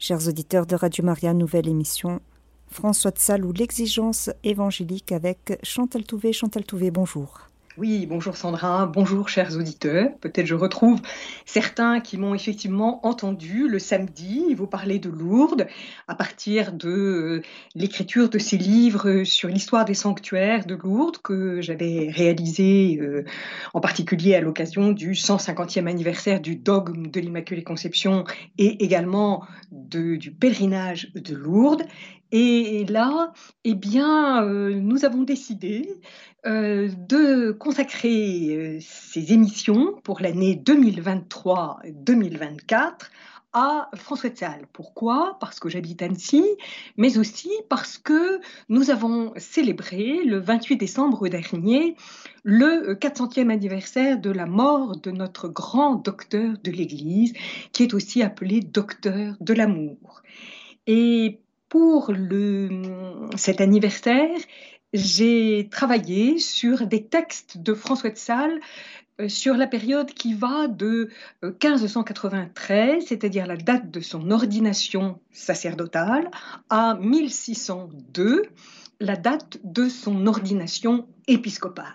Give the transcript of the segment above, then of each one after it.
Chers auditeurs de Radio Maria, nouvelle émission. François de Sales ou l'exigence évangélique avec Chantal Touvé. Chantal Touvé, bonjour. Oui, bonjour Sandra, bonjour chers auditeurs. Peut-être je retrouve certains qui m'ont effectivement entendu le samedi vous parler de Lourdes à partir de l'écriture de ces livres sur l'histoire des sanctuaires de Lourdes que j'avais réalisé euh, en particulier à l'occasion du 150e anniversaire du dogme de l'Immaculée Conception et également du pèlerinage de Lourdes. Et là, eh bien, euh, nous avons décidé euh, de consacrer euh, ces émissions pour l'année 2023-2024 à François de Sales. Pourquoi? Parce que j'habite Annecy, mais aussi parce que nous avons célébré le 28 décembre dernier le 400e anniversaire de la mort de notre grand docteur de l'Église, qui est aussi appelé docteur de l'amour. Et pour cet anniversaire, j'ai travaillé sur des textes de François de Sales euh, sur la période qui va de 1593, euh, c'est-à-dire la date de son ordination sacerdotale, à 1602, la date de son ordination épiscopale.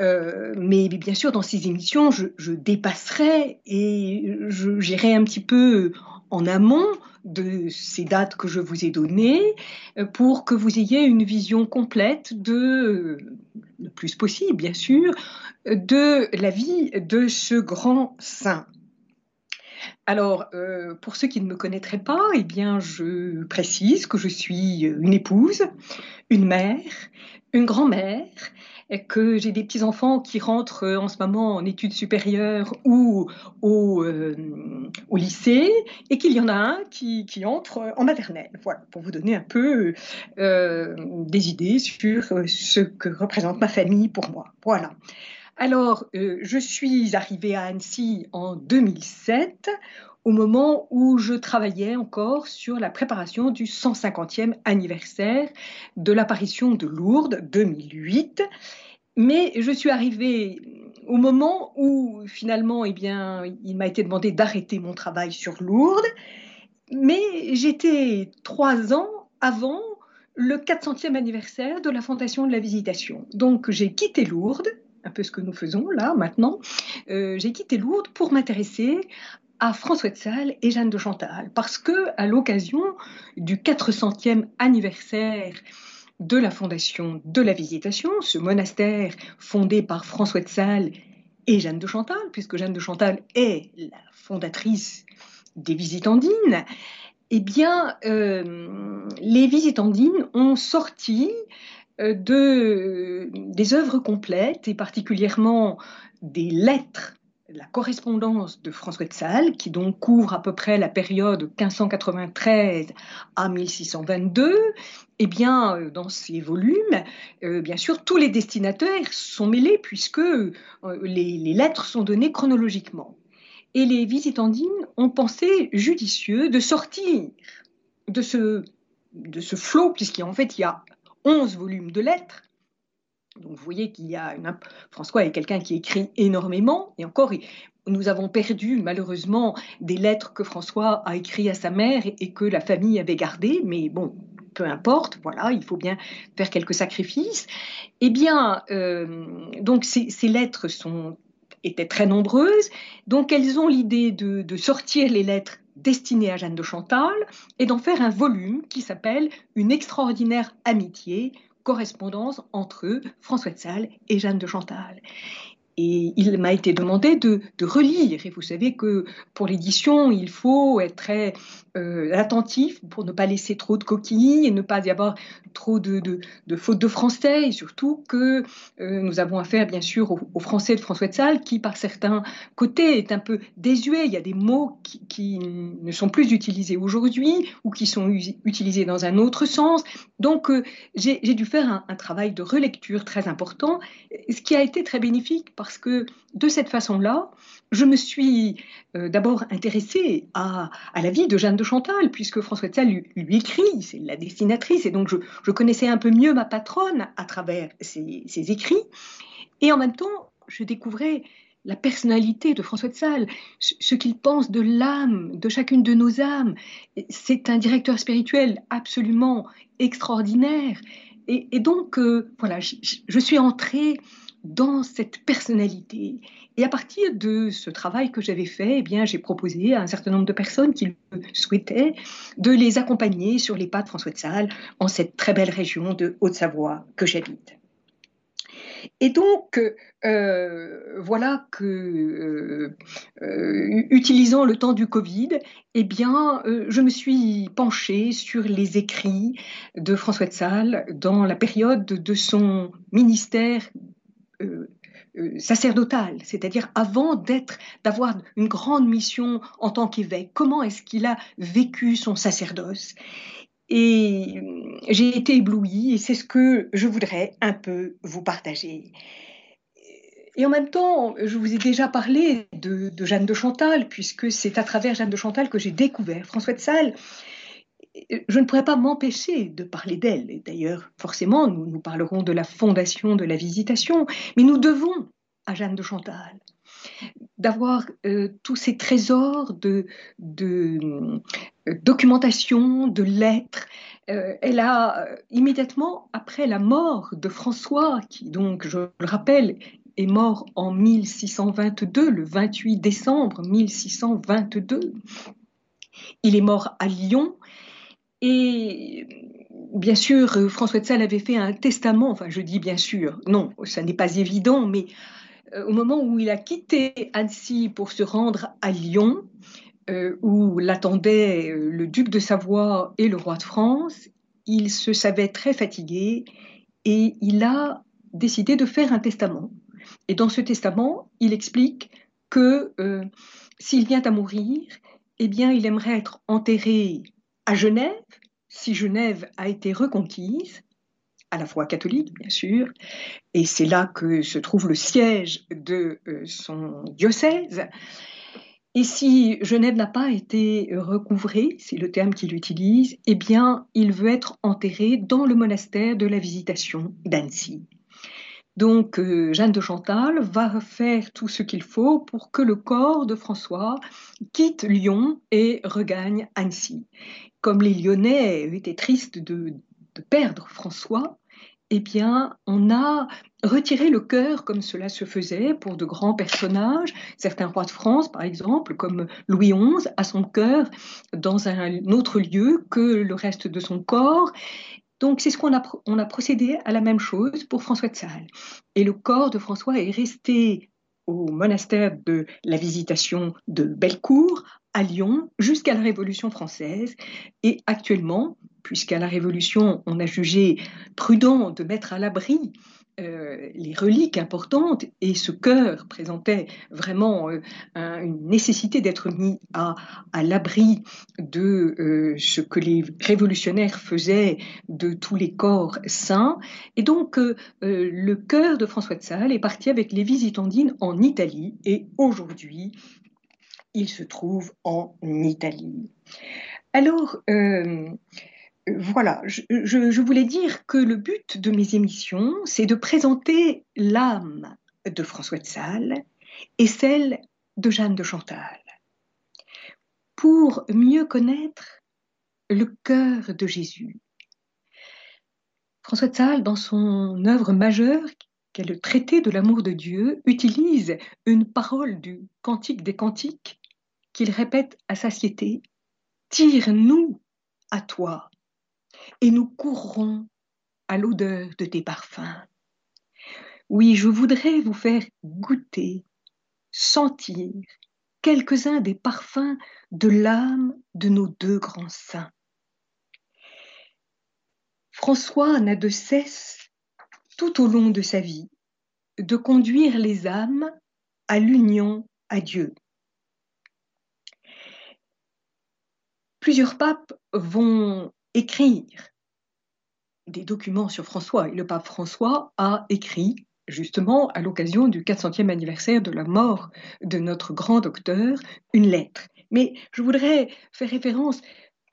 Euh, mais bien sûr, dans ces émissions, je, je dépasserai et j'irai un petit peu en amont de ces dates que je vous ai données euh, pour que vous ayez une vision complète de, le plus possible bien sûr, de la vie de ce grand saint. Alors, euh, pour ceux qui ne me connaîtraient pas, eh bien, je précise que je suis une épouse, une mère, une grand-mère, que j'ai des petits-enfants qui rentrent euh, en ce moment en études supérieures ou au, euh, lycée, et qu'il y en a un qui, qui, entre en maternelle. Voilà, pour vous donner un peu euh, des idées sur ce que représente ma famille pour moi. Voilà. Alors, je suis arrivée à Annecy en 2007 au moment où je travaillais encore sur la préparation du 150e anniversaire de l'apparition de Lourdes 2008. Mais je suis arrivée au moment où finalement, eh bien, il m'a été demandé d'arrêter mon travail sur Lourdes. Mais j'étais trois ans avant le 400e anniversaire de la fondation de la Visitation. Donc j'ai quitté Lourdes, un peu ce que nous faisons là maintenant, euh, j'ai quitté Lourdes pour m'intéresser François de Sales et Jeanne de Chantal, parce que à l'occasion du 400e anniversaire de la fondation de la Visitation, ce monastère fondé par François de Sales et Jeanne de Chantal, puisque Jeanne de Chantal est la fondatrice des Visitandines, eh bien, euh, les Visitandines ont sorti euh, de, des œuvres complètes et particulièrement des lettres la correspondance de François de Sales, qui donc couvre à peu près la période 1593 à 1622, eh bien, euh, dans ces volumes, euh, bien sûr, tous les destinataires sont mêlés puisque euh, les, lettres sont données chronologiquement. Et les visitandines ont pensé judicieux de sortir de ce, de ce flot, puisqu'en fait, il y a 11 volumes de lettres, donc vous voyez qu'il y a une... François est quelqu'un qui écrit énormément, et encore, nous avons perdu malheureusement des lettres que François a écrites à sa mère et que la famille avait gardées, mais bon, peu importe, voilà, il faut bien faire quelques sacrifices. Eh bien, euh, donc ces, lettres sont, étaient très nombreuses, donc elles ont l'idée de, de sortir les lettres destinées à Jeanne de Chantal et d'en faire un volume qui s'appelle Une extraordinaire amitié correspondance entre François de Sales et Jeanne de Chantal. Et il m'a été demandé de, relire. Et vous savez que pour l'édition, il faut être très euh, attentif pour ne pas laisser trop de coquilles et ne pas y avoir trop de, fautes de français. Et surtout que euh, nous avons affaire, bien sûr, au, français de François de Sales, qui, par certains côtés, est un peu désuet. Il y a des mots qui, ne sont plus utilisés aujourd'hui ou qui sont utilisés dans un autre sens. Donc, euh, j'ai dû faire un, un travail de relecture très important, ce qui a été très bénéfique parce que de cette façon-là, je me suis euh, d'abord intéressée à, la vie de Jeanne de Chantal, puisque François de Sales lui, écrit, c'est la destinatrice, et donc je, connaissais un peu mieux ma patronne à travers ses, écrits. Et en même temps, je découvrais la personnalité de François de Sales, ce qu'il pense de l'âme, de chacune de nos âmes. C'est un directeur spirituel absolument extraordinaire. Et, donc, euh, voilà, je, suis entrée dans cette personnalité. Et à partir de ce travail que j'avais fait, eh bien, j'ai proposé à un certain nombre de personnes qui le souhaitaient de les accompagner sur les pas de François de Sales en cette très belle région de Haute-Savoie que j'habite. Et donc, euh, voilà que, euh, euh, utilisant le temps du Covid, eh bien, je me suis penchée sur les écrits de François de Sales dans la période de son ministère sacerdotal, c'est-à-dire avant d'être, d'avoir une grande mission en tant qu'évêque. Comment est-ce qu'il a vécu son sacerdoce? Et j'ai été éblouie et c'est ce que je voudrais un peu vous partager. Et en même temps, je vous ai déjà parlé de, Jeanne de Chantal, puisque c'est à travers Jeanne de Chantal que j'ai découvert François de Sales. Je ne pourrais pas m'empêcher de parler d'elle. Et d'ailleurs, forcément, nous, parlerons de la fondation de la visitation, mais nous devons à Jeanne de Chantal d'avoir euh, tous ces trésors de, euh, documentation, de lettres. Euh, elle a immédiatement après la mort de François, qui donc, je le rappelle, est mort en 1622, le 28 décembre 1622. Il est mort à Lyon et bien sûr, François de Sales avait fait un testament, enfin je dis bien sûr, non, ça n'est pas évident, mais euh, au moment où il a quitté Annecy pour se rendre à Lyon, euh, où l'attendaient euh, le duc de Savoie et le roi de France, il se savait très fatigué et il a décidé de faire un testament. Et dans ce testament, il explique que s'il vient à mourir, eh bien, il aimerait être enterré à Genève, si Genève a été reconquise, à la fois catholique, bien sûr, et c'est là que se trouve le siège de euh, son diocèse. Et si Genève n'a pas été recouvrée, c'est le terme qu'il utilise, eh bien, il veut être enterré dans le monastère de la Visitation d'Annecy. Donc, euh, Jeanne de Chantal va faire tout ce qu'il faut pour que le corps de François quitte Lyon et regagne Annecy. Comme les Lyonnais étaient tristes de perdre François, eh bien, on a retiré le cœur comme cela se faisait pour de grands personnages. Certains rois de France, par exemple, comme Louis XI, a son cœur dans un autre lieu que le reste de son corps. Donc, c'est ce qu'on a, on a procédé à la même chose pour François de Sales. Et le corps de François est resté au monastère de la Visitation de Bellecour à Lyon jusqu'à la Révolution française. Et actuellement, puisqu'à la Révolution, on a jugé prudent de mettre à l'abri euh, les reliques importantes et ce cœur présentait vraiment euh, une nécessité d'être mis à, l'abri de euh, ce que les révolutionnaires faisaient de tous les corps saints. Et donc le cœur de François de Sales est parti avec les visitandines en Italie et aujourd'hui il se trouve en Italie. Alors, voilà, je, voulais dire que le but de mes émissions, c'est de présenter l'âme de François de Sales et celle de Jeanne de Chantal, pour mieux connaître le cœur de Jésus. François de Sales, dans son œuvre majeure, qu'est le traité de l'amour de Dieu, utilise une parole du Cantique des Cantiques qu'il répète à satiété Tire-nous à toi, et nous courrons à l'odeur de tes parfums. Oui, je voudrais vous faire goûter, sentir quelques-uns des parfums de l'âme de nos deux grands saints. François n'a de cesse, tout au long de sa vie, de conduire les âmes à l'union à Dieu. Plusieurs papes vont écrire des documents sur François. Le pape François a écrit, justement, à l'occasion du 400e anniversaire de la mort de notre grand docteur, une lettre. Mais je voudrais faire référence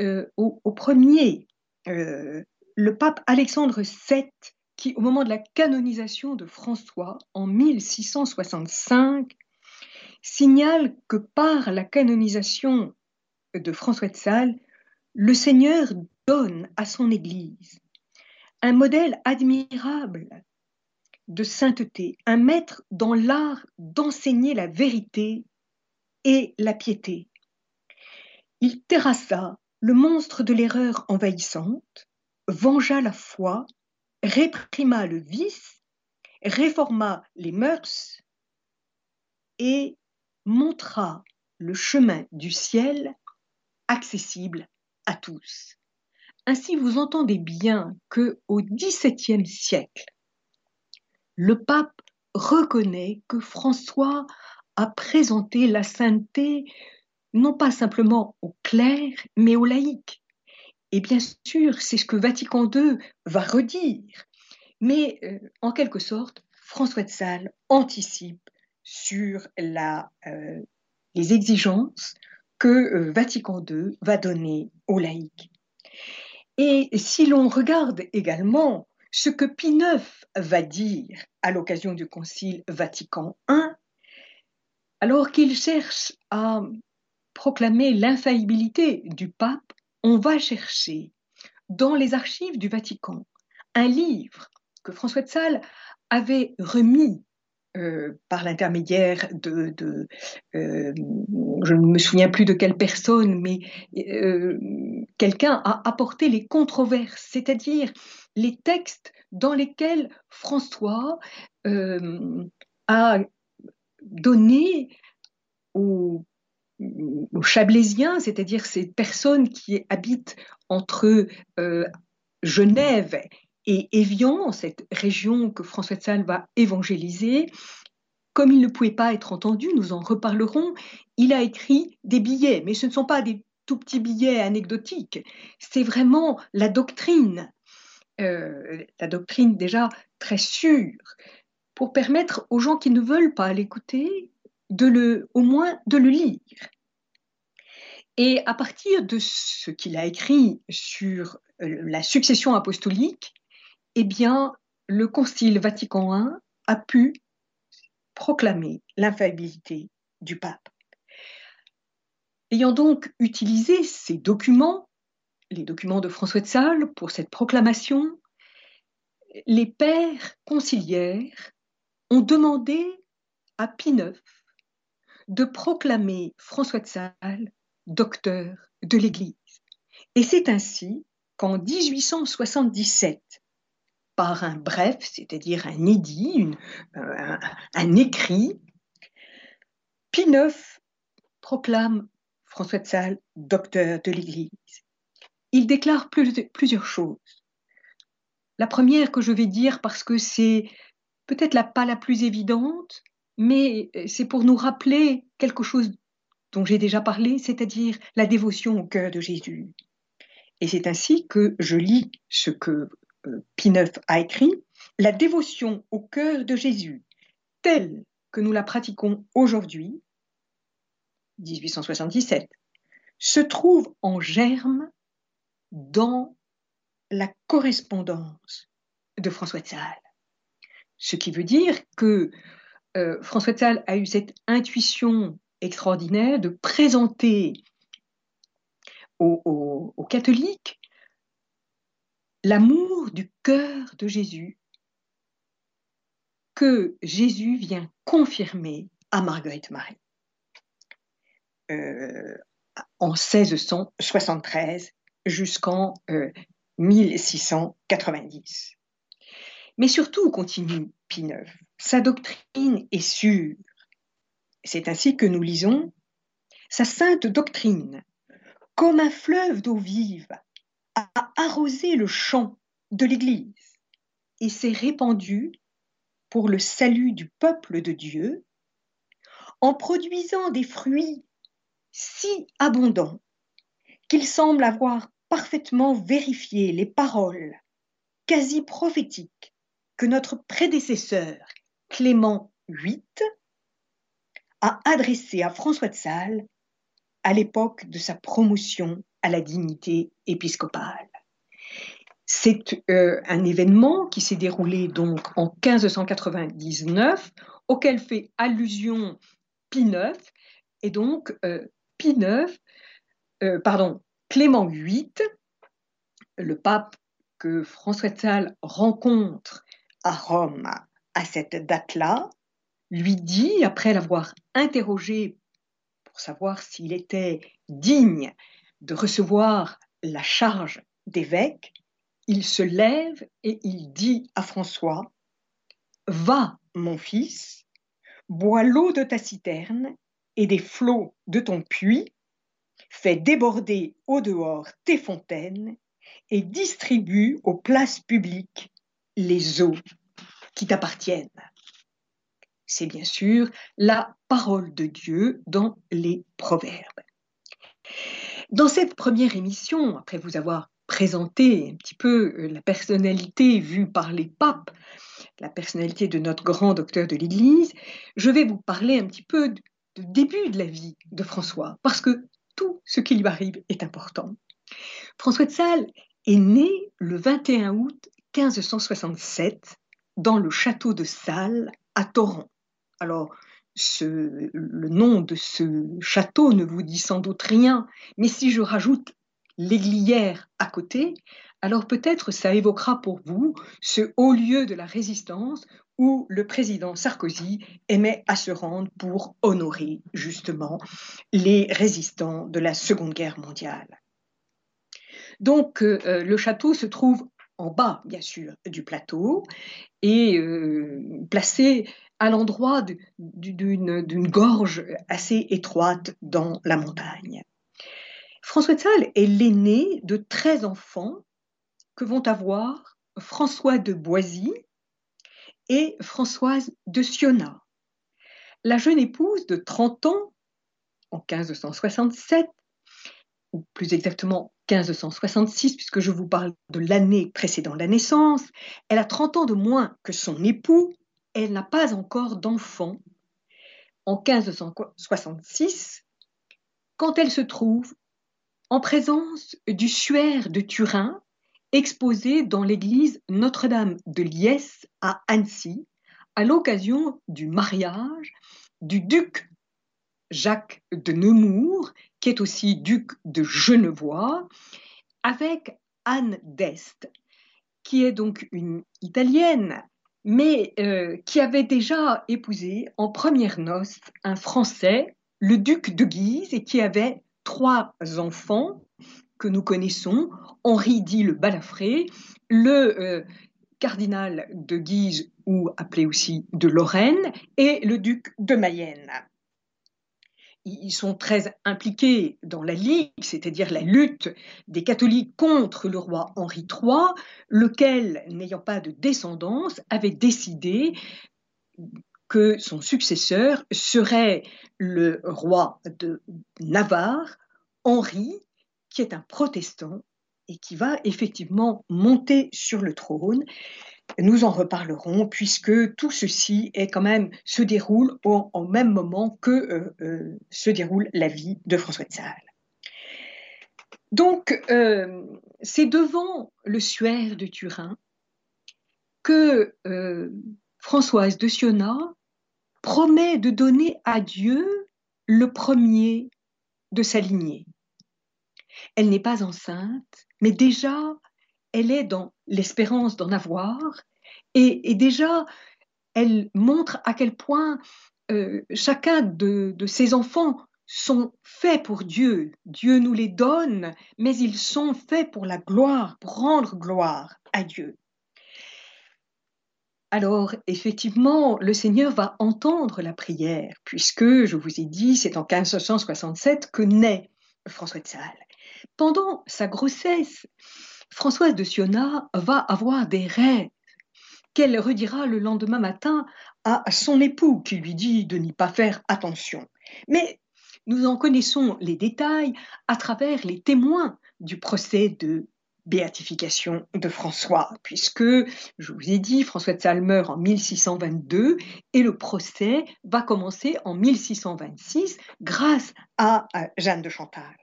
euh, au, premier, euh, le pape Alexandre VII, qui, au moment de la canonisation de François en 1665, signale que par la canonisation de François de Sales, le Seigneur donne à son Église un modèle admirable de sainteté, un maître dans l'art d'enseigner la vérité et la piété. Il terrassa le monstre de l'erreur envahissante, vengea la foi, réprima le vice, réforma les mœurs et montra le chemin du ciel accessible à tous. Ainsi, vous entendez bien que au XVIIe siècle, le pape reconnaît que François a présenté la sainteté non pas simplement aux clercs, mais aux laïcs. Et bien sûr, c'est ce que Vatican II va redire. Mais euh, en quelque sorte, François de Sales anticipe sur euh, les exigences que euh, Vatican II va donner aux laïcs. Et si l'on regarde également ce que Pie IX va dire à l'occasion du Concile Vatican I, alors qu'il cherche à proclamer l'infaillibilité du pape, on va chercher dans les archives du Vatican un livre que François de Sales avait remis euh, par l'intermédiaire de, euh, je ne me souviens plus de quelle personne, mais euh, quelqu'un a apporté les controverses, c'est-à-dire les textes dans lesquels François a donné aux, aux Chablaisiens, c'est-à-dire ces personnes qui habitent entre Genève et Évian, cette région que François de Sales va évangéliser, comme il ne pouvait pas être entendu, nous en reparlerons, il a écrit des billets, mais ce ne sont pas des tout petits billets anecdotiques, c'est vraiment la doctrine, euh, la doctrine déjà très sûre, pour permettre aux gens qui ne veulent pas l'écouter, au moins de le lire. Et à partir de ce qu'il a écrit sur euh, la succession apostolique, eh bien, le Concile Vatican I a pu proclamer l'infaillibilité du pape. Ayant donc utilisé ces documents, les documents de François de Sales, pour cette proclamation, les pères conciliaires ont demandé à Pie IX de proclamer François de Sales docteur de l'Église. Et c'est ainsi qu'en 1877, par un bref, c'est-à-dire un édit, euh, un, écrit, Pie IX proclame François de Sales docteur de l'Église. Il déclare plusieurs choses. La première que je vais dire parce que c'est peut-être la, pas la plus évidente, mais c'est pour nous rappeler quelque chose dont j'ai déjà parlé, c'est-à-dire la dévotion au cœur de Jésus. Et c'est ainsi que je lis ce que IX a écrit, la dévotion au cœur de Jésus, telle que nous la pratiquons aujourd'hui, 1877, se trouve en germe dans la correspondance de François de Sales. Ce qui veut dire que euh, François de Sales a eu cette intuition extraordinaire de présenter aux catholiques l'amour du cœur de Jésus que Jésus vient confirmer à Marguerite Marie euh, en 1673 jusqu'en 1690. Euh, Mais surtout, continue Pie IX, sa doctrine est sûre. C'est ainsi que nous lisons sa sainte doctrine, comme un fleuve d'eau vive, a arrosé le champ de l'Église et s'est répandu pour le salut du peuple de Dieu en produisant des fruits si abondants qu'il semble avoir parfaitement vérifié les paroles quasi prophétiques que notre prédécesseur Clément VIII a adressées à François de Sales à l'époque de sa promotion à la dignité épiscopale. C'est euh, un événement qui s'est déroulé donc en 1599, auquel fait allusion Pie IX, et donc euh, Pie IX, euh, pardon, Clément VIII, le pape que François de Sales rencontre à Rome à cette date-là, lui dit, après l'avoir interrogé pour savoir s'il était digne de recevoir la charge d'évêque, il se lève et il dit à François, Va, mon fils, bois l'eau de ta citerne et des flots de ton puits, fais déborder au dehors tes fontaines et distribue aux places publiques les eaux qui t'appartiennent. C'est bien sûr la parole de Dieu dans les proverbes. Dans cette première émission, après vous avoir présenté un petit peu euh, la personnalité vue par les papes, la personnalité de notre grand docteur de l'Église, je vais vous parler un petit peu du début de la vie de François, parce que tout ce qui lui arrive est important. François de Sales est né le 21 août 1567 dans le château de Salles à Torrent. Alors, le nom de ce château ne vous dit sans doute rien, mais si je rajoute l'Aiglière à côté, alors peut-être ça évoquera pour vous ce haut lieu de la résistance où le président Sarkozy aimait à se rendre pour honorer justement les résistants de la Seconde Guerre mondiale. Donc euh, le château se trouve en bas, bien sûr, du plateau et euh, placé à l'endroit d'une gorge assez étroite dans la montagne. François de Sales est l'aîné de 13 enfants que vont avoir François de Boisy et Françoise de Sionna. La jeune épouse de 30 ans, en 1567, ou plus exactement 1566, puisque je vous parle de l'année précédant la naissance, elle a 30 ans de moins que son époux, elle n'a pas encore d'enfant. En 1566, quand elle se trouve en présence du suaire de Turin, exposé dans l'église Notre-Dame de Liesse à Annecy, à l'occasion du mariage du duc Jacques de Nemours, qui est aussi duc de Genevois, avec Anne d'Este, qui est donc une Italienne, mais euh, qui avait déjà épousé en première noces un Français, le duc de Guise, et qui avait trois enfants que nous connaissons, Henri dit le Balafré, le euh, cardinal de Guise, ou appelé aussi de Lorraine, et le duc de Mayenne ils sont très impliqués dans la Ligue, c'est-à-dire la lutte des catholiques contre le roi Henri III, lequel, n'ayant pas de descendance, avait décidé que son successeur serait le roi de Navarre, Henri, qui est un protestant et qui va effectivement monter sur le trône nous en reparlerons puisque tout ceci se déroule au, même moment que euh, euh, se déroule la vie de François de Sales. Donc, euh, c'est devant le suaire de Turin que Françoise de Siona promet de donner à Dieu le premier de sa lignée. Elle n'est pas enceinte, mais déjà elle est dans l'espérance d'en avoir, et, déjà, elle montre à quel point euh, chacun de, de ses enfants sont faits pour Dieu. Dieu nous les donne, mais ils sont faits pour la gloire, pour rendre gloire à Dieu. Alors, effectivement, le Seigneur va entendre la prière, puisque, je vous ai dit, c'est en 1567 que naît François de Sales. Pendant sa grossesse, Françoise de Siona va avoir des rêves qu'elle redira le lendemain matin à son époux qui lui dit de n'y pas faire attention. Mais nous en connaissons les détails à travers les témoins du procès de béatification de François, puisque, je vous ai dit, François de Sales meurt en 1622 et le procès va commencer en 1626 grâce à Jeanne de Chantal.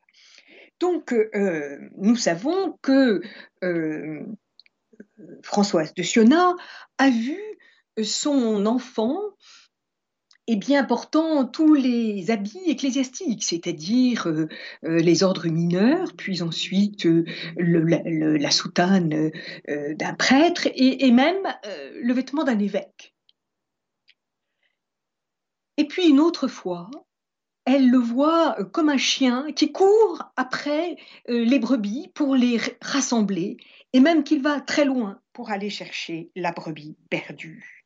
Donc, euh, nous savons que euh, Françoise de Siona a vu son enfant eh bien, portant tous les habits ecclésiastiques, c'est-à-dire euh, les ordres mineurs, puis ensuite la, soutane d'un prêtre et, même le vêtement d'un évêque. Et puis une autre fois, elle le voit comme un chien qui court après les brebis pour les rassembler, et même qu'il va très loin pour aller chercher la brebis perdue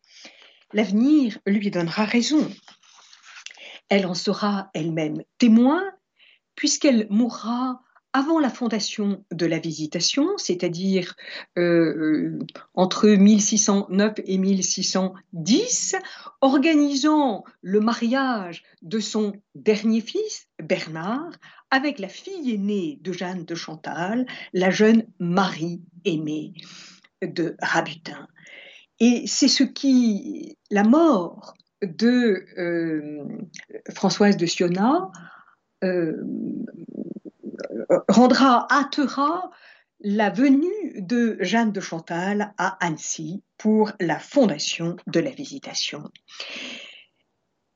l'avenir lui donnera raison. Elle en sera elle-même témoin, puisqu'elle mourra avant la fondation de la Visitation, c'est-à-dire euh, entre 1609 et 1610, organisant le mariage de son dernier fils, Bernard, avec la fille aînée de Jeanne de Chantal, la jeune Marie aimée de Rabutin. Et c'est ce qui, la mort de euh, Françoise de Siona euh, rendra, hâtera la venue de Jeanne de Chantal à Annecy pour la fondation de la Visitation.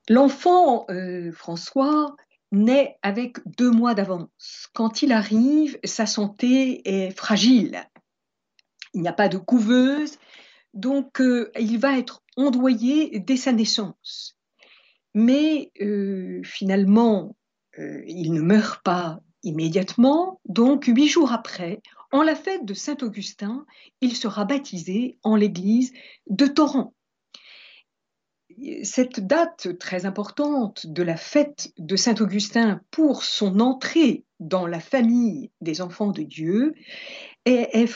L'enfant euh, François naît avec deux mois d'avance. Quand il arrive, sa santé est fragile. Il n'y a pas de couveuse, donc, euh, il va être ondoyé dès sa naissance. Mais euh, finalement, euh, il ne meurt pas immédiatement. Donc, huit jours après, en la fête de Saint-Augustin, il sera baptisé en l'église de Torrent. Cette date très importante de la fête de Saint-Augustin pour son entrée dans la famille des enfants de Dieu est, est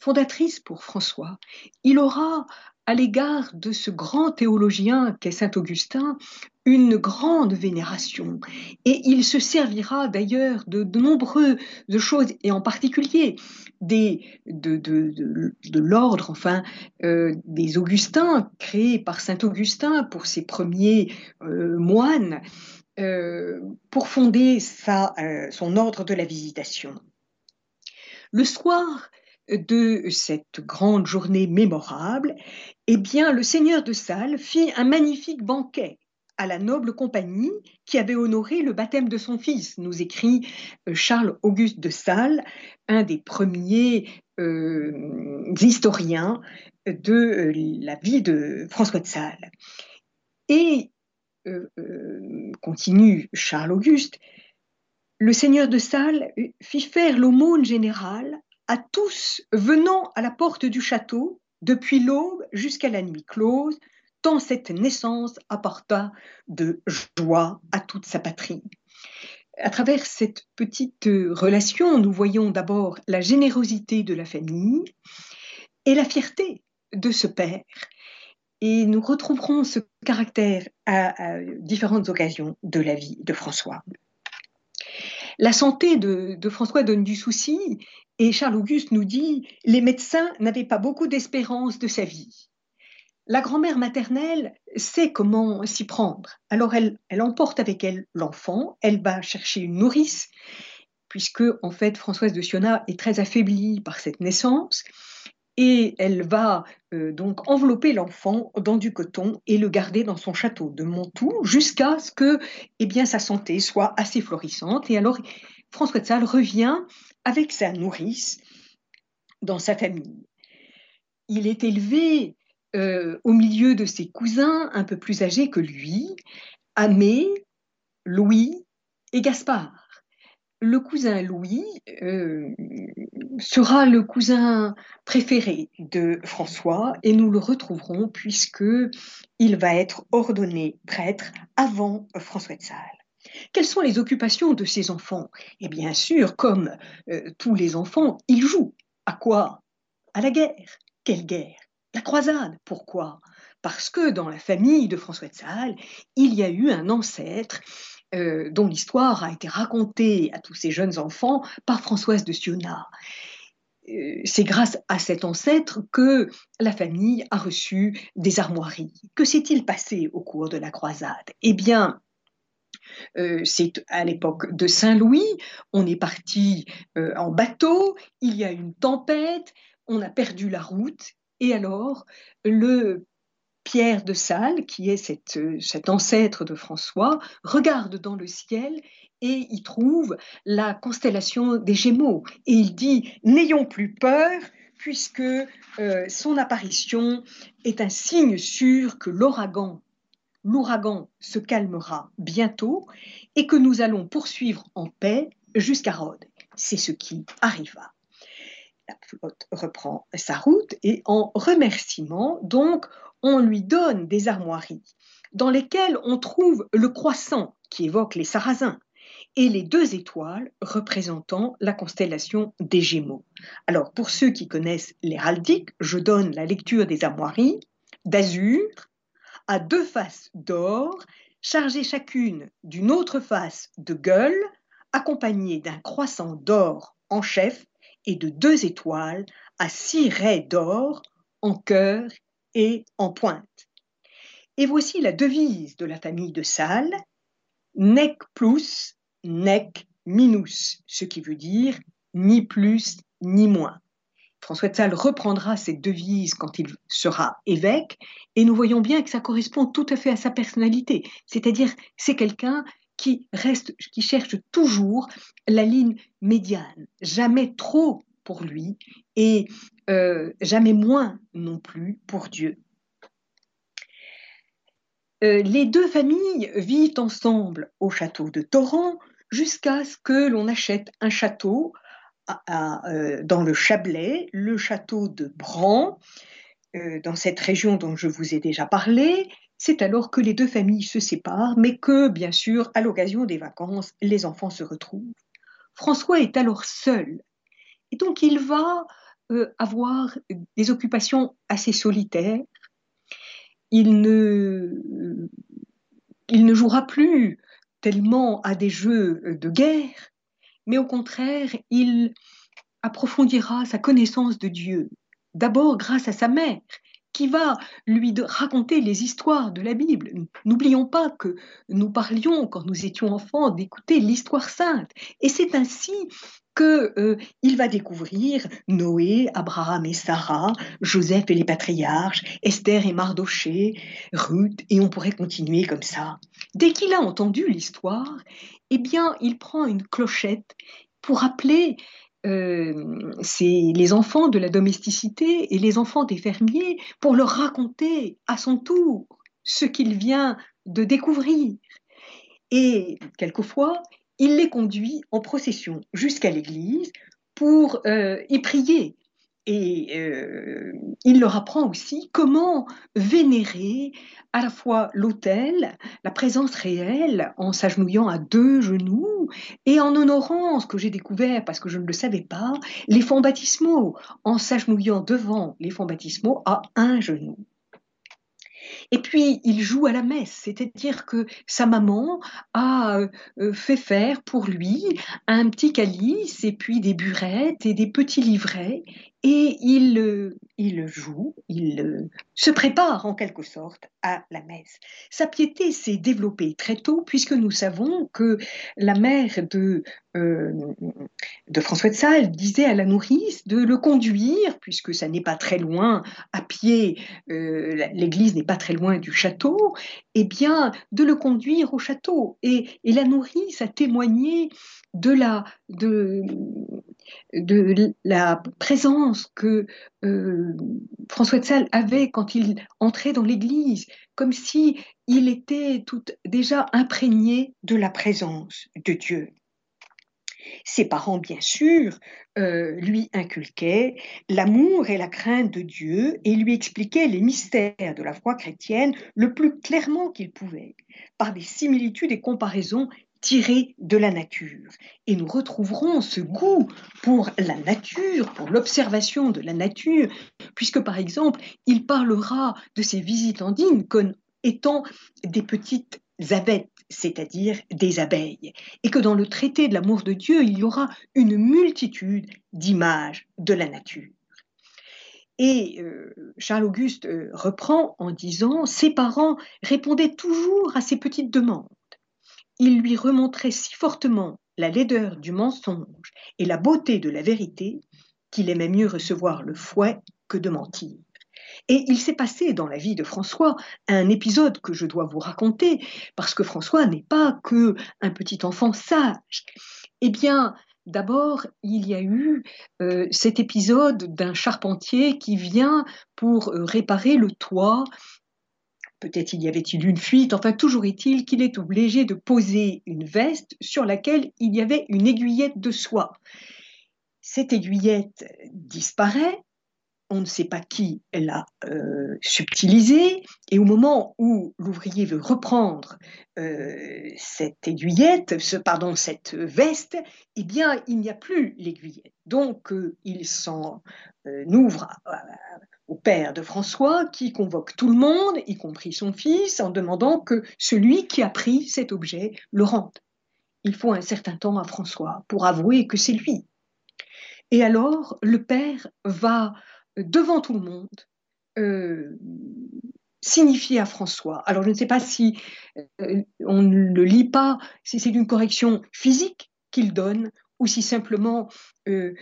fondatrice pour François. Il aura à l'égard de ce grand théologien qu'est Saint Augustin une grande vénération et il se servira d'ailleurs de, de nombreuses choses et en particulier des, de, de, l'ordre enfin euh, des Augustins créés par Saint Augustin pour ses premiers euh, moines euh, pour fonder sa, son ordre de la visitation. Le soir, de cette grande journée mémorable, eh bien, le seigneur de Salles fit un magnifique banquet à la noble compagnie qui avait honoré le baptême de son fils, nous écrit euh, Charles Auguste de Salles, un des premiers euh, historiens de euh, la vie de François de Salles. Et continue Charles Auguste, le seigneur de Salles fit faire l'aumône générale à tous venant à la porte du château, depuis l'aube jusqu'à la nuit close, tant cette naissance apporta de joie à toute sa patrie. À travers cette petite relation, nous voyons d'abord la générosité de la famille et la fierté de ce père. Et nous retrouverons ce caractère à, différentes occasions de la vie de François. La santé de, de François donne du souci et Charles Auguste nous dit, les médecins n'avaient pas beaucoup d'espérance de sa vie. La grand-mère maternelle sait comment s'y prendre. Alors elle, emporte avec elle l'enfant, elle va chercher une nourrice, puisque en fait Françoise de Siona est très affaiblie par cette naissance, et elle va euh, donc envelopper l'enfant dans du coton et le garder dans son château de Montou jusqu'à ce que eh bien, sa santé soit assez florissante. Et alors François de Sales revient avec sa nourrice dans sa famille. Il est élevé euh, au milieu de ses cousins un peu plus âgés que lui, Amé, Louis et Gaspard. Le cousin Louis euh, sera le cousin préféré de François et nous le retrouverons puisque il va être ordonné prêtre avant François de Sales. Quelles sont les occupations de ces enfants? Et bien sûr, comme euh, tous les enfants, ils jouent. À quoi? À la guerre. Quelle guerre? La croisade. Pourquoi? Parce que dans la famille de François de Sales, il y a eu un ancêtre euh, dont l'histoire a été racontée à tous ces jeunes enfants par Françoise de Siona. Euh, c'est grâce à cet ancêtre que la famille a reçu des armoiries. Que s'est-il passé au cours de la croisade? Eh bien, euh, c'est à l'époque de Saint-Louis, on est parti euh, en bateau, il y a une tempête, on a perdu la route, et alors le Pierre de Salles, qui est cet ancêtre de François, regarde dans le ciel et y trouve la constellation des Gémeaux. Et il dit N'ayons plus peur, puisque euh, son apparition est un signe sûr que l'ouragan, l'ouragan se calmera bientôt et que nous allons poursuivre en paix jusqu'à Rhodes. C'est ce qui arriva. La flotte reprend sa route et en remerciement, donc, on lui donne des armoiries dans lesquelles on trouve le croissant qui évoque les Sarrasins, et les deux étoiles représentant la constellation des Gémeaux. Alors, pour ceux qui connaissent l'héraldique, je donne la lecture des armoiries d'azur à deux faces d'or, chargées chacune d'une autre face de gueule, accompagnées d'un croissant d'or en chef et de deux étoiles à six raies d'or en cœur et en pointe. Et voici la devise de la famille de Salles, nec plus nec minus, ce qui veut dire ni plus ni moins. François de Sales reprendra cette devise quand il sera évêque, et nous voyons bien que ça correspond tout à fait à sa personnalité. C'est-à-dire, c'est quelqu'un qui reste, qui cherche toujours la ligne médiane, jamais trop pour lui et euh, jamais moins non plus pour Dieu. Euh, les deux familles vivent ensemble au château de Torrent jusqu'à ce que l'on achète un château euh, dans le Chablais, le château de Bran, euh, dans cette région dont je vous ai déjà parlé. C'est alors que les deux familles se séparent, mais que, bien sûr, à l'occasion des vacances, les enfants se retrouvent. François est alors seul, et donc il va euh, avoir des occupations assez solitaires. Il ne, il ne jouera plus tellement à des jeux de guerre, mais au contraire, il approfondira sa connaissance de Dieu, d'abord grâce à sa mère, qui va lui raconter les histoires de la Bible. N'oublions pas que nous parlions, quand nous étions enfants, d'écouter l'histoire sainte. Et c'est ainsi qu'il euh, va découvrir Noé, Abraham et Sarah, Joseph et les patriarches, Esther et Mardoché, Ruth, et on pourrait continuer comme ça. Dès qu'il a entendu l'histoire, eh bien, il prend une clochette pour appeler euh, les enfants de la domesticité et les enfants des fermiers pour leur raconter à son tour ce qu'il vient de découvrir. Et quelquefois, il les conduit en procession jusqu'à l'église pour euh, y prier. Et euh, il leur apprend aussi comment vénérer à la fois l'autel, la présence réelle, en s'agenouillant à deux genoux, et en honorant ce que j'ai découvert parce que je ne le savais pas, les fonds baptismaux, en s'agenouillant devant les fonds baptismaux à un genou. Et puis, il joue à la messe, c'est-à-dire que sa maman a euh, fait faire pour lui un petit calice et puis des burettes et des petits livrets. Et il, euh, joue, il euh, se prépare en quelque sorte à la messe. Sa piété s'est développée très tôt puisque nous savons que la mère de, euh, de François de Sales disait à la nourrice de le conduire, puisque ça n'est pas très loin à pied, l'église n'est pas très loin du château, eh bien de le conduire au château. Et, et la nourrice a témoigné de la, de, la présence que euh, François de Sales avait quand il entrait dans l'Église, comme si il était tout déjà imprégné de la présence de Dieu. Ses parents, bien sûr, euh, lui inculquaient l'amour et la crainte de Dieu et lui expliquaient les mystères de la foi chrétienne le plus clairement qu'ils pouvaient, par des similitudes et comparaisons tiré de la nature. Et nous retrouverons ce goût pour la nature, pour l'observation de la nature, puisque par exemple, il parlera de ses visitandines comme étant des petites abeilles, c'est-à-dire des abeilles, et que dans le traité de l'amour de Dieu, il y aura une multitude d'images de la nature. Et euh, Charles Auguste euh, reprend en disant, ses parents répondaient toujours à ces petites demandes il lui remontrait si fortement la laideur du mensonge et la beauté de la vérité qu'il aimait mieux recevoir le fouet que de mentir. Et il s'est passé dans la vie de François un épisode que je dois vous raconter, parce que François n'est pas que un petit enfant sage. Eh bien, D'abord, il y a eu euh, cet épisode d'un charpentier qui vient pour euh, réparer le toit. Peut-être y avait-il une fuite, enfin toujours est-il qu'il est obligé de poser une veste sur laquelle il y avait une aiguillette de soie. Cette aiguillette disparaît, on ne sait pas qui l'a euh, subtilisée, et au moment où l'ouvrier veut reprendre euh, cette aiguillette, ce, pardon, cette veste, eh bien, il n'y a plus l'aiguillette. Donc, euh, il s'en ouvre au père de François, qui convoque tout le monde, y compris son fils, en demandant que celui qui a pris cet objet le rende. Il faut un certain temps à François pour avouer que c'est lui. Et alors, le père va devant tout le monde, euh, signifier à François. Alors je ne sais pas si euh, on ne le lit pas, si c'est une correction physique qu'il donne ou si simplement euh,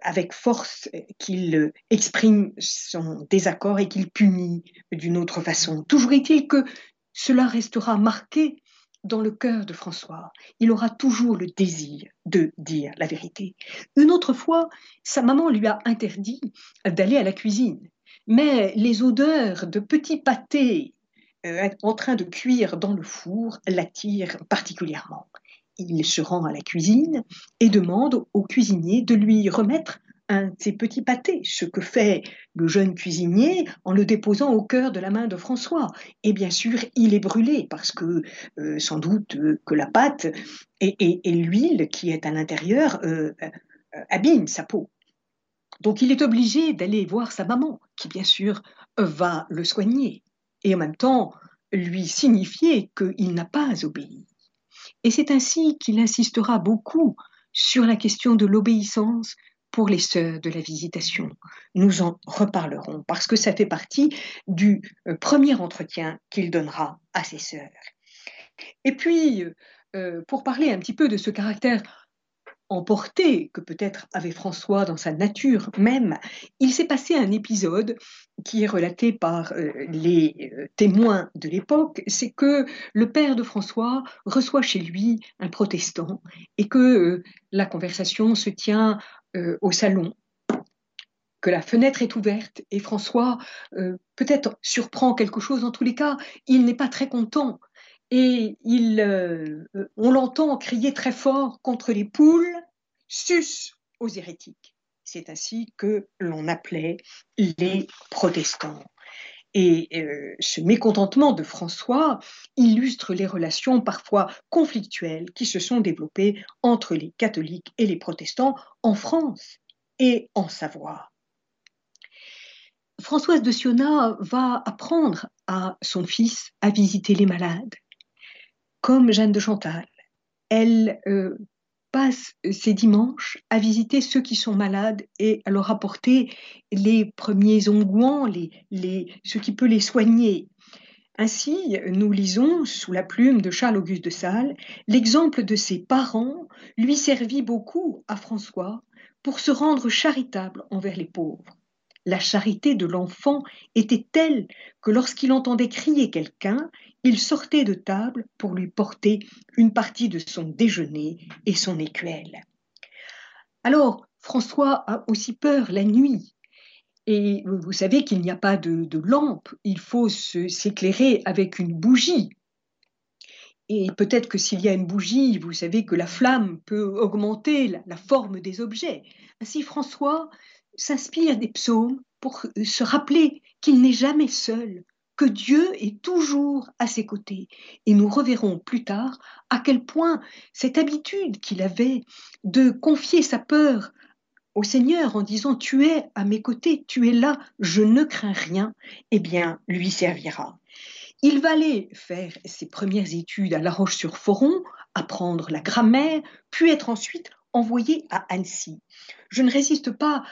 avec force qu'il exprime son désaccord et qu'il punit d'une autre façon. Toujours est-il que cela restera marqué dans le cœur de François. Il aura toujours le désir de dire la vérité. Une autre fois, sa maman lui a interdit d'aller à la cuisine. Mais les odeurs de petits pâtés euh, en train de cuire dans le four l'attirent particulièrement. Il se rend à la cuisine et demande au cuisinier de lui remettre un de ces petits pâtés, ce que fait le jeune cuisinier en le déposant au cœur de la main de François. Et bien sûr, il est brûlé parce que euh, sans doute euh, que la pâte et, l'huile qui est à l'intérieur euh, abîment sa peau. Donc il est obligé d'aller voir sa maman, qui bien sûr va le soigner, et en même temps lui signifier qu'il n'a pas obéi. Et c'est ainsi qu'il insistera beaucoup sur la question de l'obéissance pour les sœurs de la visitation. Nous en reparlerons parce que ça fait partie du euh, premier entretien qu'il donnera à ses sœurs. Et puis, euh, pour parler un petit peu de ce caractère emporté que peut-être avait François dans sa nature même, il s'est passé un épisode qui est relaté par euh, les témoins de l'époque, c'est que le père de François reçoit chez lui un protestant et que la conversation se tient euh, au salon, que la fenêtre est ouverte et François euh, peut-être surprend quelque chose. En tous les cas, il n'est pas très content et il, euh, on l'entend crier très fort contre les poules, sus aux hérétiques. C'est ainsi que l'on appelait les protestants. Et ce mécontentement de François illustre les relations parfois conflictuelles qui se sont développées entre les catholiques et les protestants en France et en Savoie. Françoise de Siona va apprendre à son fils à visiter les malades, comme Jeanne de Chantal. Elle euh, passe ces dimanches à visiter ceux qui sont malades et à leur apporter les premiers onguents, les, les, ce qui peut les soigner. Ainsi, nous lisons, sous la plume de Charles-Auguste de Sales, l'exemple de ses parents lui servit beaucoup à François pour se rendre charitable envers les pauvres. La charité de l'enfant était telle que lorsqu'il entendait crier quelqu'un, il sortait de table pour lui porter une partie de son déjeuner et son écuelle. Alors, François a aussi peur la nuit. Et vous savez qu'il n'y a pas de, lampe, il faut s'éclairer avec une bougie. Et peut-être que s'il y a une bougie, vous savez que la flamme peut augmenter la, la forme des objets. Ainsi, François s'inspire des psaumes pour se rappeler qu'il n'est jamais seul, que Dieu est toujours à ses côtés. Et nous reverrons plus tard à quel point cette habitude qu'il avait de confier sa peur au Seigneur en disant Tu es à mes côtés, tu es là, je ne crains rien, eh bien, lui servira. Il va aller faire ses premières études à La Roche-sur-Foron, apprendre la grammaire, puis être ensuite envoyé à Annecy. Je ne résiste pas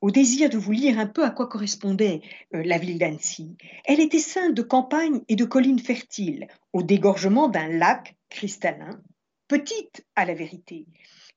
au désir de vous lire un peu à quoi correspondait euh, la ville d'Annecy. Elle était ceinte de campagnes et de collines fertiles, au dégorgement d'un lac cristallin, petite à la vérité,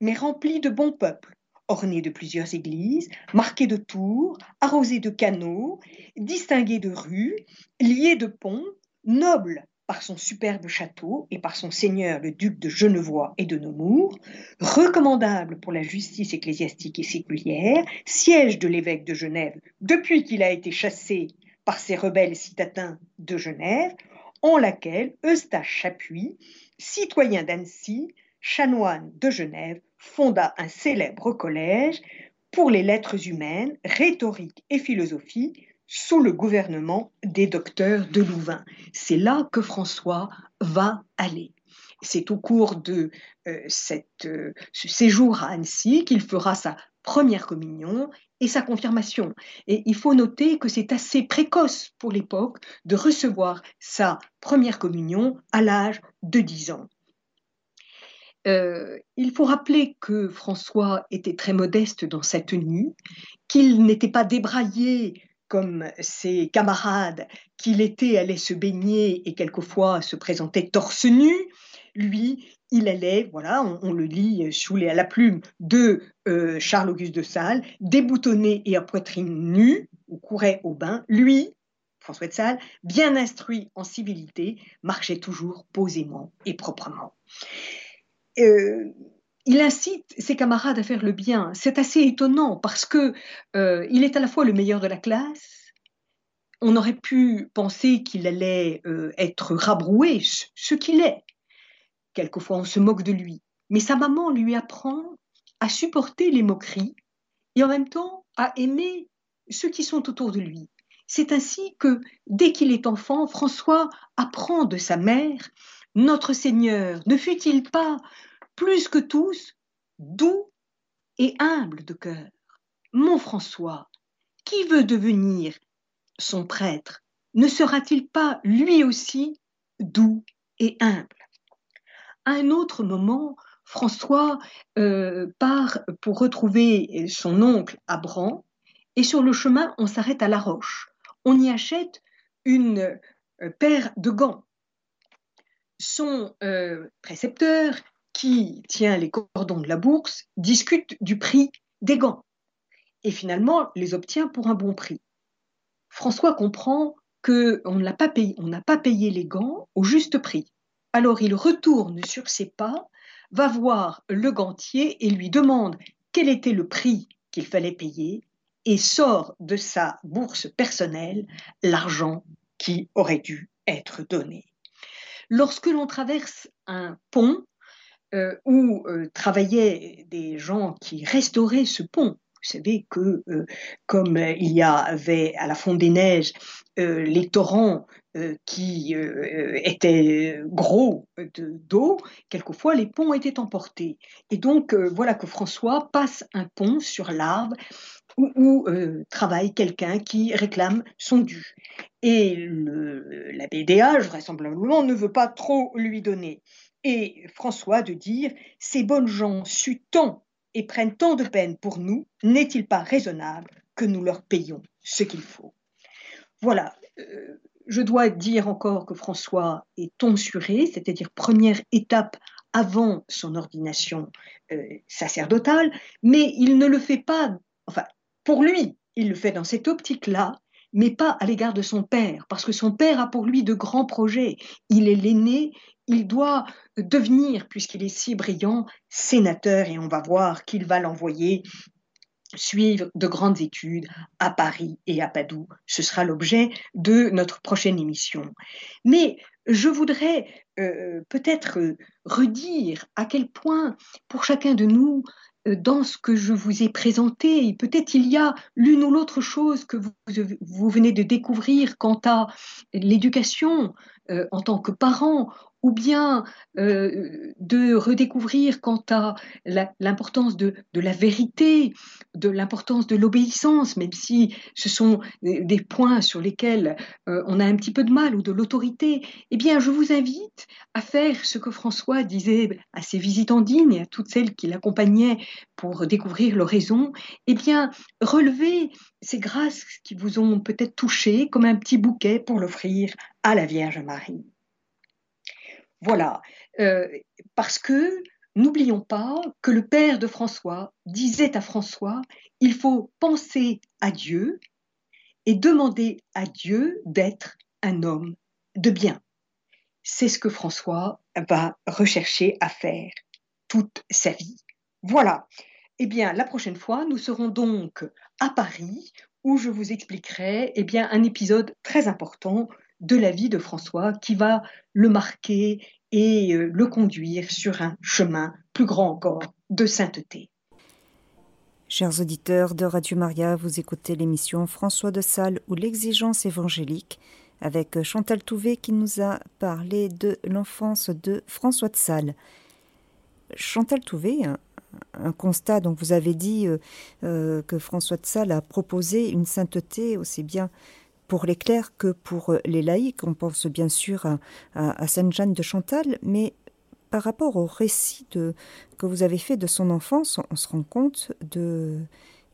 mais remplie de bons peuples, orné de plusieurs églises, marqué de tours, arrosé de canaux, distingué de rues, lié de ponts, noble par son superbe château et par son seigneur le duc de Genevois et de Nemours, recommandable pour la justice ecclésiastique et séculière, siège de l'évêque de Genève depuis qu'il a été chassé par ses rebelles citatins de Genève, en laquelle Eustache Chapuis, citoyen d'Annecy, chanoine de Genève, fonda un célèbre collège pour les lettres humaines, rhétorique et philosophie sous le gouvernement des docteurs de Louvain. C'est là que François va aller. C'est au cours de euh, euh, ce séjour à Annecy qu'il fera sa première communion et sa confirmation. Et il faut noter que c'est assez précoce pour l'époque de recevoir sa première communion à l'âge de 10 ans. Euh, il faut rappeler que François était très modeste dans sa tenue, qu'il n'était pas débraillé comme ses camarades, qu'il était allé se baigner et quelquefois se présentait torse nu. Lui, il allait, voilà, on, le lit sous les, à la plume de euh, Charles-Auguste de Sales, déboutonné et à poitrine nue, ou courait au bain. Lui, François de Sales, bien instruit en civilité, marchait toujours posément et proprement. Euh, il incite ses camarades à faire le bien. C'est assez étonnant parce que euh, il est à la fois le meilleur de la classe. On aurait pu penser qu'il allait euh, être rabroué, ce qu'il est. Quelquefois, on se moque de lui. Mais sa maman lui apprend à supporter les moqueries et en même temps à aimer ceux qui sont autour de lui. C'est ainsi que, dès qu'il est enfant, François apprend de sa mère Notre Seigneur ne fut-il pas plus que tous, doux et humble de cœur. Mon François, qui veut devenir son prêtre, ne sera-t-il pas lui aussi doux et humble? À un autre moment, François euh, part pour retrouver son oncle à Bran, et sur le chemin, on s'arrête à La Roche. On y achète une euh, paire de gants. Son euh, précepteur qui tient les cordons de la bourse discute du prix des gants et finalement les obtient pour un bon prix. François comprend qu'on n'a pas, payé, pas payé les gants au juste prix. Alors il retourne sur ses pas, va voir le gantier et lui demande quel était le prix qu'il fallait payer et sort de sa bourse personnelle l'argent qui aurait dû être donné. Lorsque l'on traverse un pont, euh, où euh, travaillaient des gens qui restauraient ce pont. Vous savez que euh, comme il y avait à la fonte des neiges les torrents qui étaient gros d'eau, quelquefois les ponts étaient emportés. Et donc voilà que François passe un pont sur l'arbre où, travaille quelqu'un qui réclame son dû. Et le, la BDA, vraisemblablement, ne veut pas trop lui donner et François de dire Ces bonnes gens suent tant et prennent tant de peine pour nous, n'est-il pas raisonnable que nous leur payions ce qu'il faut? Voilà, euh, je dois dire encore que François est tonsuré, c'est-à-dire première étape avant son ordination euh, sacerdotale, mais il ne le fait pas, enfin, pour lui, il le fait dans cette optique-là, mais pas à l'égard de son père, parce que son père a pour lui de grands projets. Il est l'aîné, il doit devenir, puisqu'il est si brillant, sénateur et on va voir qu'il va l'envoyer suivre de grandes études à Paris et à Padoue. Ce sera l'objet de notre prochaine émission. Mais je voudrais euh, peut-être redire à quel point, pour chacun de nous, euh, dans ce que je vous ai présenté, peut-être il y a l'une ou l'autre chose que vous, venez de découvrir quant à l'éducation euh, en tant que parent ou bien euh, de redécouvrir quant à l'importance de, la vérité, de l'importance de l'obéissance, même si ce sont des points sur lesquels euh, on a un petit peu de mal, ou de l'autorité, eh bien, je vous invite à faire ce que François disait à ses visitandines et à toutes celles qui l'accompagnaient pour découvrir l'oraison, eh bien, relever ces grâces qui vous ont peut-être touché comme un petit bouquet pour l'offrir à la Vierge Marie. Voilà, euh, parce que n'oublions pas que le père de François disait à François, il faut penser à Dieu et demander à Dieu d'être un homme de bien. C'est ce que François va rechercher à faire toute sa vie. Voilà. Eh bien, la prochaine fois, nous serons donc à Paris où je vous expliquerai eh bien, un épisode très important de la vie de François qui va le marquer et euh, le conduire sur un chemin plus grand encore de sainteté. Chers auditeurs de Radio Maria, vous écoutez l'émission François de Sales ou l'exigence évangélique avec Chantal Touvet qui nous a parlé de l'enfance de François de Sales. Chantal Touvet, un, constat, donc vous avez dit euh, euh, que François de Sales a proposé une sainteté aussi bien pour les clercs que pour les laïcs. On pense bien sûr à, Sainte-Jeanne de Chantal, mais par rapport au récit que vous avez fait de son enfance, on, se rend compte de,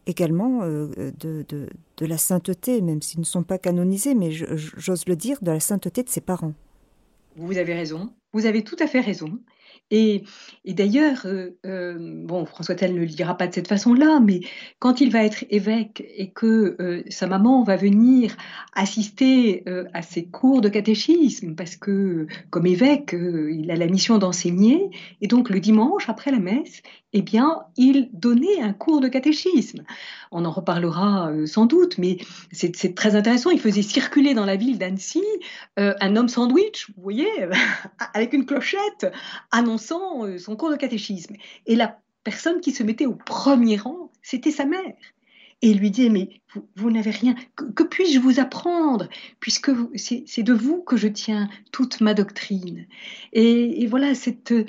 également euh, de, la sainteté, même s'ils ne sont pas canonisés, mais j'ose le dire, de la sainteté de ses parents. Vous avez raison, vous avez tout à fait raison. Et, d'ailleurs, euh, euh, bon, François Tel ne le dira pas de cette façon-là, mais quand il va être évêque et que euh, sa maman va venir assister à ses cours de catéchisme, parce que comme évêque, il a la mission d'enseigner, et donc le dimanche, après la messe, eh bien, il donnait un cours de catéchisme. On en reparlera sans doute, mais c'est très intéressant. Il faisait circuler dans la ville d'Annecy un homme sandwich, vous voyez, avec une clochette, annonçant euh, son cours de catéchisme. Et la personne qui se mettait au premier rang, c'était sa mère. Et lui dit, mais vous, n'avez rien, que, puis-je vous apprendre, puisque c'est de vous que je tiens toute ma doctrine. Et, voilà, cette, euh,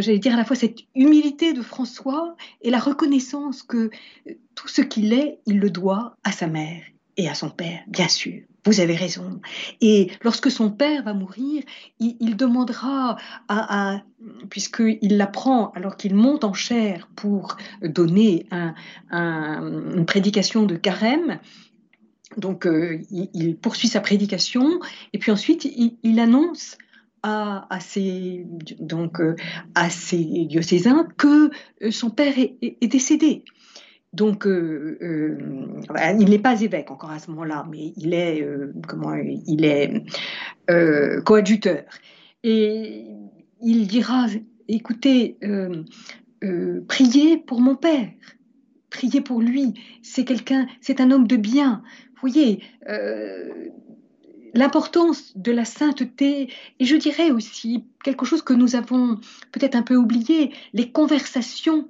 j'allais dire à la fois cette humilité de François et la reconnaissance que euh, tout ce qu'il est, il le doit à sa mère et à son père, bien sûr. Vous avez raison. Et lorsque son père va mourir, il, demandera à, puisqu'il l'apprend alors qu'il monte en chair pour donner une prédication de carême, donc euh, il, poursuit sa prédication et puis ensuite il, annonce à, ses, donc, euh, à ses diocésains que euh, son père est décédé. Donc, euh, euh, il n'est pas évêque encore à ce moment-là, mais il est, euh, comment, il est coadjuteur. Et il dira, écoutez, priez pour mon père, priez pour lui. C'est quelqu'un, c'est un homme de bien. Vous voyez, l'importance de la sainteté, et je dirais aussi quelque chose que nous avons peut-être un peu oublié, les conversations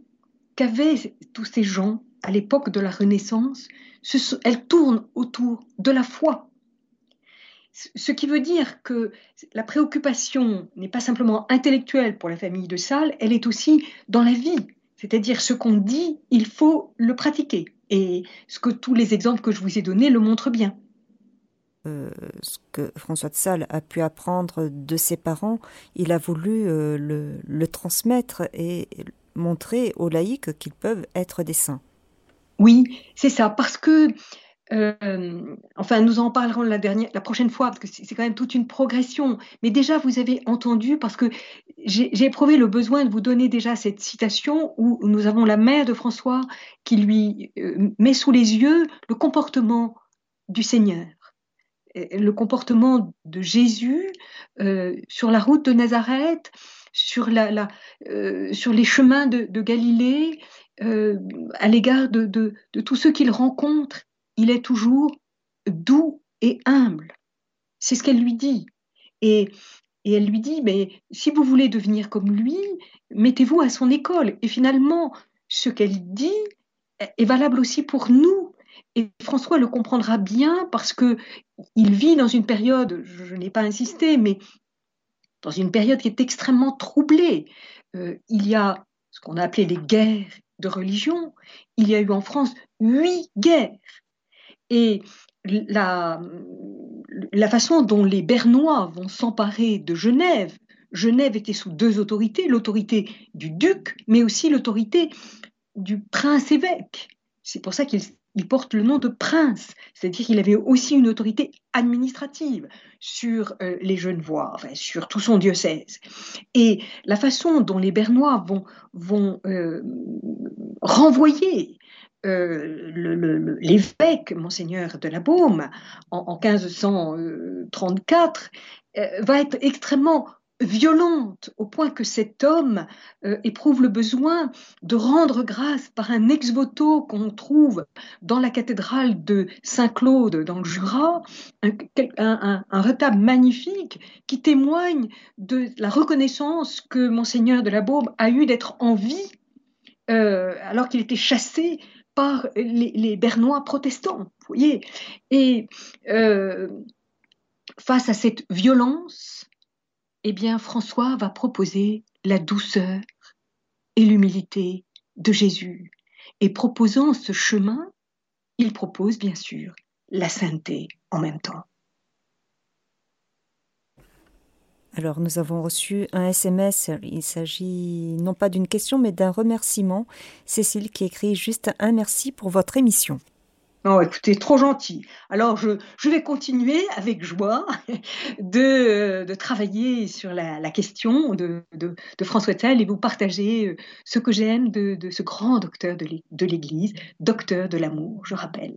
qu'avaient tous ces gens à l'époque de la Renaissance, elle tourne autour de la foi. Ce qui veut dire que la préoccupation n'est pas simplement intellectuelle pour la famille de Salles, elle est aussi dans la vie. C'est-à-dire ce qu'on dit, il faut le pratiquer. Et ce que tous les exemples que je vous ai donnés le montrent bien. Euh, ce que François de Sales a pu apprendre de ses parents, il a voulu euh, le, transmettre et montrer aux laïcs qu'ils peuvent être des saints. Oui, c'est ça, parce que, euh, enfin, nous en parlerons la, prochaine fois, parce que c'est quand même toute une progression. Mais déjà, vous avez entendu, parce que j'ai éprouvé le besoin de vous donner déjà cette citation où nous avons la mère de François qui lui euh, met sous les yeux le comportement du Seigneur, le comportement de Jésus euh, sur la route de Nazareth, sur, les chemins de Galilée, euh, à l'égard de, tous ceux qu'il rencontre, il est toujours doux et humble. C'est ce qu'elle lui dit. Et, et, elle lui dit, mais si vous voulez devenir comme lui, mettez-vous à son école. Et finalement, ce qu'elle dit est valable aussi pour nous. Et François le comprendra bien parce que il vit dans une période, je, n'ai pas insisté, mais dans une période qui est extrêmement troublée. Euh, il y a ce qu'on a appelé les guerres de religion, il y a eu en France huit guerres. Et la, la façon dont les Bernois vont s'emparer de Genève, Genève était sous deux autorités, l'autorité du duc, mais aussi l'autorité du prince-évêque. C'est pour ça qu'il il porte le nom de prince, c'est-à-dire qu'il avait aussi une autorité administrative sur euh, les Genevois, enfin, sur tout son diocèse. Et la façon dont les Bernois vont, euh, renvoyer euh, l'évêque, monseigneur de la Baume, en, en 1534, va être extrêmement violente au point que cet homme euh, éprouve le besoin de rendre grâce par un ex-voto qu'on trouve dans la cathédrale de Saint-Claude dans le Jura, un, retable magnifique qui témoigne de la reconnaissance que monseigneur de la Baume a eu d'être en vie euh, alors qu'il était chassé par les, Bernois protestants. voyez Et euh, face à cette violence, eh bien François va proposer la douceur et l'humilité de Jésus. Et proposant ce chemin, il propose bien sûr la sainteté en même temps. Alors nous avons reçu un SMS, il s'agit non pas d'une question mais d'un remerciement. Cécile qui écrit juste un merci pour votre émission. Non, écoutez, trop gentil. Alors, je, vais continuer avec joie de, travailler sur la, question de, François Tell et vous partager euh, ce que j'aime de, ce grand docteur de l'Église, docteur de l'amour, je rappelle.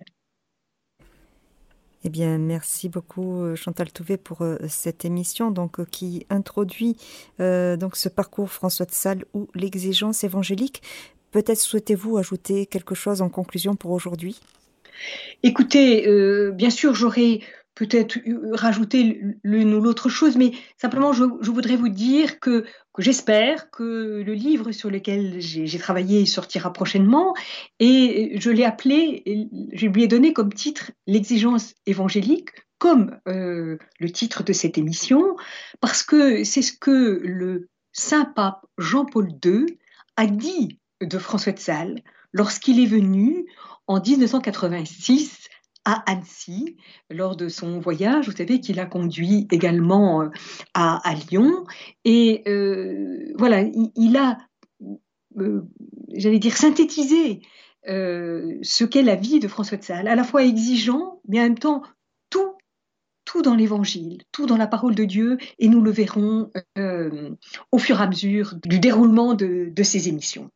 Eh bien, merci beaucoup euh, Chantal Touvet pour euh, cette émission donc qui introduit donc ce parcours François de Sales ou l'exigence évangélique. Peut-être souhaitez-vous ajouter quelque chose en conclusion pour aujourd'hui? Écoutez, euh, bien sûr, j'aurais peut-être rajouté l'une ou l'autre chose, mais simplement, je, voudrais vous dire que, j'espère que le livre sur lequel j'ai travaillé sortira prochainement, et je l'ai appelé, je lui ai donné comme titre L'exigence évangélique, comme euh, le titre de cette émission, parce que c'est ce que le Saint Pape Jean-Paul II a dit de François de Sales lorsqu'il est venu en 1986 à Annecy lors de son voyage. Vous savez qu'il a conduit également euh, à, Lyon. Et euh, voilà, il, a, euh, j'allais dire, synthétisé ce qu'est la vie de François de Sales, à la fois exigeant, mais en même temps tout, tout dans l'Évangile, tout dans la parole de Dieu, et nous le verrons au fur et à mesure du déroulement de, de ces émissions.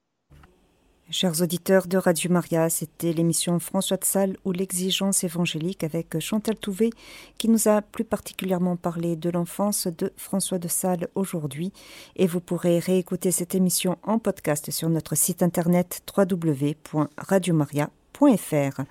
Chers auditeurs de Radio Maria, c'était l'émission François de Sales ou l'exigence évangélique avec Chantal Touvet qui nous a plus particulièrement parlé de l'enfance de François de Sales aujourd'hui et vous pourrez réécouter cette émission en podcast sur notre site internet www.radiomaria.fr.